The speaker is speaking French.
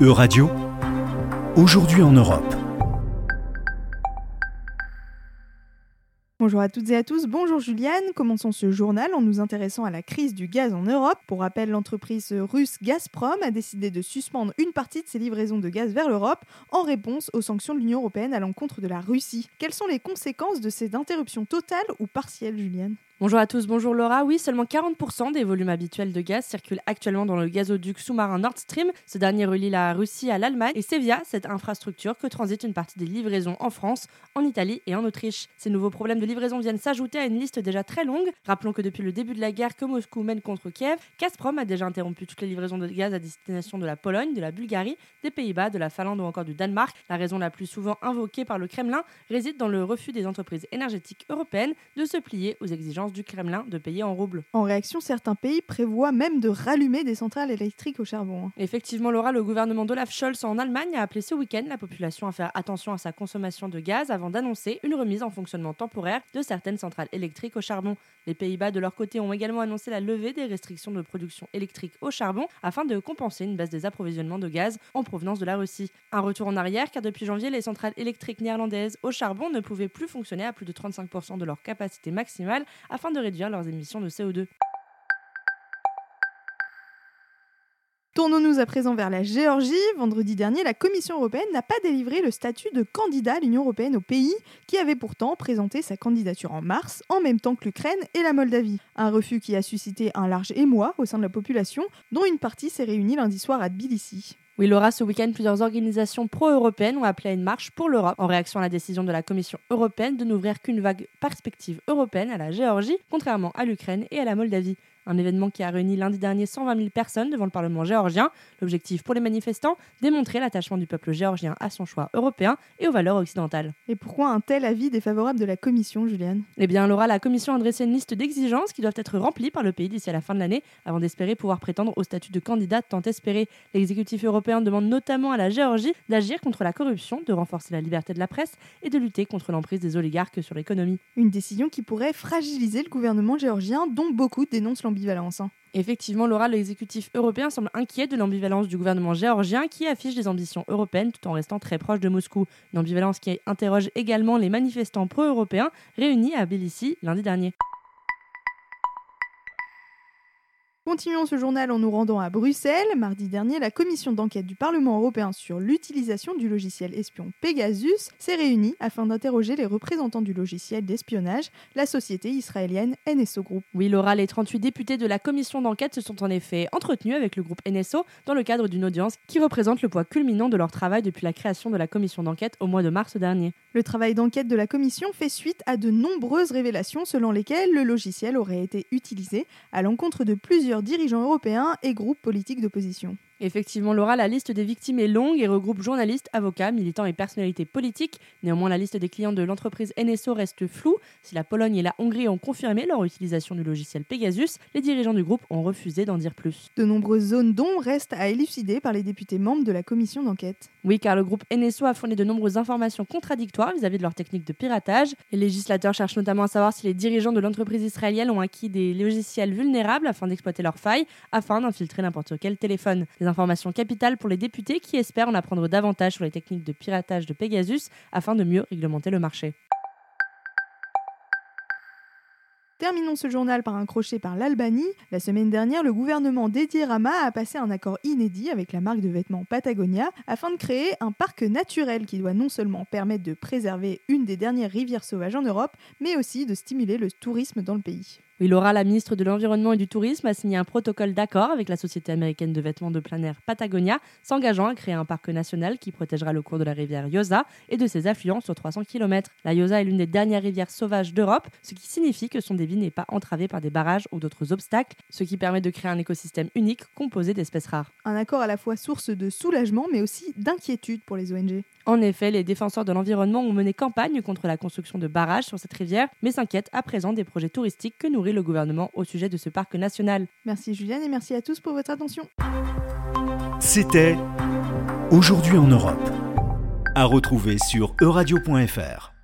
E-Radio, aujourd'hui en Europe. Bonjour à toutes et à tous, bonjour Juliane. Commençons ce journal en nous intéressant à la crise du gaz en Europe. Pour rappel, l'entreprise russe Gazprom a décidé de suspendre une partie de ses livraisons de gaz vers l'Europe en réponse aux sanctions de l'Union européenne à l'encontre de la Russie. Quelles sont les conséquences de cette interruption totale ou partielle, Juliane? Bonjour à tous, bonjour Laura. Oui, seulement 40% des volumes habituels de gaz circulent actuellement dans le gazoduc sous-marin Nord Stream. Ce dernier relie la Russie à l'Allemagne et c'est via cette infrastructure que transite une partie des livraisons en France, en Italie et en Autriche. Ces nouveaux problèmes de livraison viennent s'ajouter à une liste déjà très longue. Rappelons que depuis le début de la guerre que Moscou mène contre Kiev, Gazprom a déjà interrompu toutes les livraisons de gaz à destination de la Pologne, de la Bulgarie, des Pays-Bas, de la Finlande ou encore du Danemark. La raison la plus souvent invoquée par le Kremlin réside dans le refus des entreprises énergétiques européennes de se plier aux exigences du Kremlin de payer en roubles. En réaction, certains pays prévoient même de rallumer des centrales électriques au charbon. hein. Effectivement, Laura, le gouvernement d'Olaf Scholz en Allemagne a appelé ce week-end la population à faire attention à sa consommation de gaz avant d'annoncer une remise en fonctionnement temporaire de certaines centrales électriques au charbon. Les Pays-Bas, de leur côté, ont également annoncé la levée des restrictions de production électrique au charbon afin de compenser une baisse des approvisionnements de gaz en provenance de la Russie. Un retour en arrière car depuis janvier, les centrales électriques néerlandaises au charbon ne pouvaient plus fonctionner à plus de 35% de leur capacité maximale afin de réduire leurs émissions de CO2. Tournons-nous à présent vers la Géorgie. Vendredi dernier, la Commission européenne n'a pas délivré le statut de candidat à l'Union européenne au pays qui avait pourtant présenté sa candidature en mars, en même temps que l'Ukraine et la Moldavie. Un refus qui a suscité un large émoi au sein de la population, dont une partie s'est réunie lundi soir à Tbilissi. Oui, Laura, ce week-end, plusieurs organisations pro-européennes ont appelé à une marche pour l'Europe en réaction à la décision de la Commission européenne de n'ouvrir qu'une vague perspective européenne à la Géorgie, contrairement à l'Ukraine et à la Moldavie. Un événement qui a réuni lundi dernier 120 000 personnes devant le Parlement géorgien. L'objectif pour les manifestants, démontrer l'attachement du peuple géorgien à son choix européen et aux valeurs occidentales. Et pourquoi un tel avis défavorable de la Commission, Juliane? Eh bien, Laura, la Commission a dressé une liste d'exigences qui doivent être remplies par le pays d'ici à la fin de l'année avant d'espérer pouvoir prétendre au statut de candidat tant espéré. L'exécutif européen demande notamment à la Géorgie d'agir contre la corruption, de renforcer la liberté de la presse et de lutter contre l'emprise des oligarques sur l'économie. Une décision qui pourrait fragiliser le gouvernement géorgien, dont beaucoup dénoncent hein. Effectivement, Laura, l'exécutif européen semble inquiet de l'ambivalence du gouvernement géorgien qui affiche des ambitions européennes tout en restant très proche de Moscou. Une ambivalence qui interroge également les manifestants pro-européens réunis à Tbilissi lundi dernier. Continuons ce journal en nous rendant à Bruxelles. Mardi dernier, la commission d'enquête du Parlement européen sur l'utilisation du logiciel espion Pegasus s'est réunie afin d'interroger les représentants du logiciel d'espionnage, la société israélienne NSO Group. Oui, Laura, les 38 députés de la commission d'enquête se sont en effet entretenus avec le groupe NSO dans le cadre d'une audience qui représente le poids culminant de leur travail depuis la création de la commission d'enquête au mois de mars dernier. Le travail d'enquête de la commission fait suite à de nombreuses révélations selon lesquelles le logiciel aurait été utilisé à l'encontre de plusieurs dirigeants européens et groupes politiques d'opposition. Effectivement, Laura, la liste des victimes est longue et regroupe journalistes, avocats, militants et personnalités politiques. Néanmoins, la liste des clients de l'entreprise NSO reste floue. Si la Pologne et la Hongrie ont confirmé leur utilisation du logiciel Pegasus, les dirigeants du groupe ont refusé d'en dire plus. De nombreuses zones d'ombre restent à élucider par les députés membres de la commission d'enquête. Oui, car le groupe NSO a fourni de nombreuses informations contradictoires vis-à-vis de leur technique de piratage. Les législateurs cherchent notamment à savoir si les dirigeants de l'entreprise israélienne ont acquis des logiciels vulnérables afin d'exploiter leurs failles, afin d'infiltrer n'importe quel téléphone. Informations capitales pour les députés qui espèrent en apprendre davantage sur les techniques de piratage de Pegasus afin de mieux réglementer le marché. Terminons ce journal par un crochet par l'Albanie. La semaine dernière, le gouvernement d'Edi Rama a passé un accord inédit avec la marque de vêtements Patagonia afin de créer un parc naturel qui doit non seulement permettre de préserver une des dernières rivières sauvages en Europe, mais aussi de stimuler le tourisme dans le pays. Laura, la ministre de l'Environnement et du Tourisme, a signé un protocole d'accord avec la société américaine de vêtements de plein air Patagonia, s'engageant à créer un parc national qui protégera le cours de la rivière Yosa et de ses affluents sur 300 km. La Yosa est l'une des dernières rivières sauvages d'Europe, ce qui signifie que son débit n'est pas entravé par des barrages ou d'autres obstacles, ce qui permet de créer un écosystème unique composé d'espèces rares. Un accord à la fois source de soulagement mais aussi d'inquiétude pour les ONG. En effet, les défenseurs de l'environnement ont mené campagne contre la construction de barrages sur cette rivière, mais s'inquiètent à présent des projets touristiques que nourrit le gouvernement au sujet de ce parc national. Merci Juliane et merci à tous pour votre attention. C'était Aujourd'hui en Europe. À retrouver sur euradio.fr.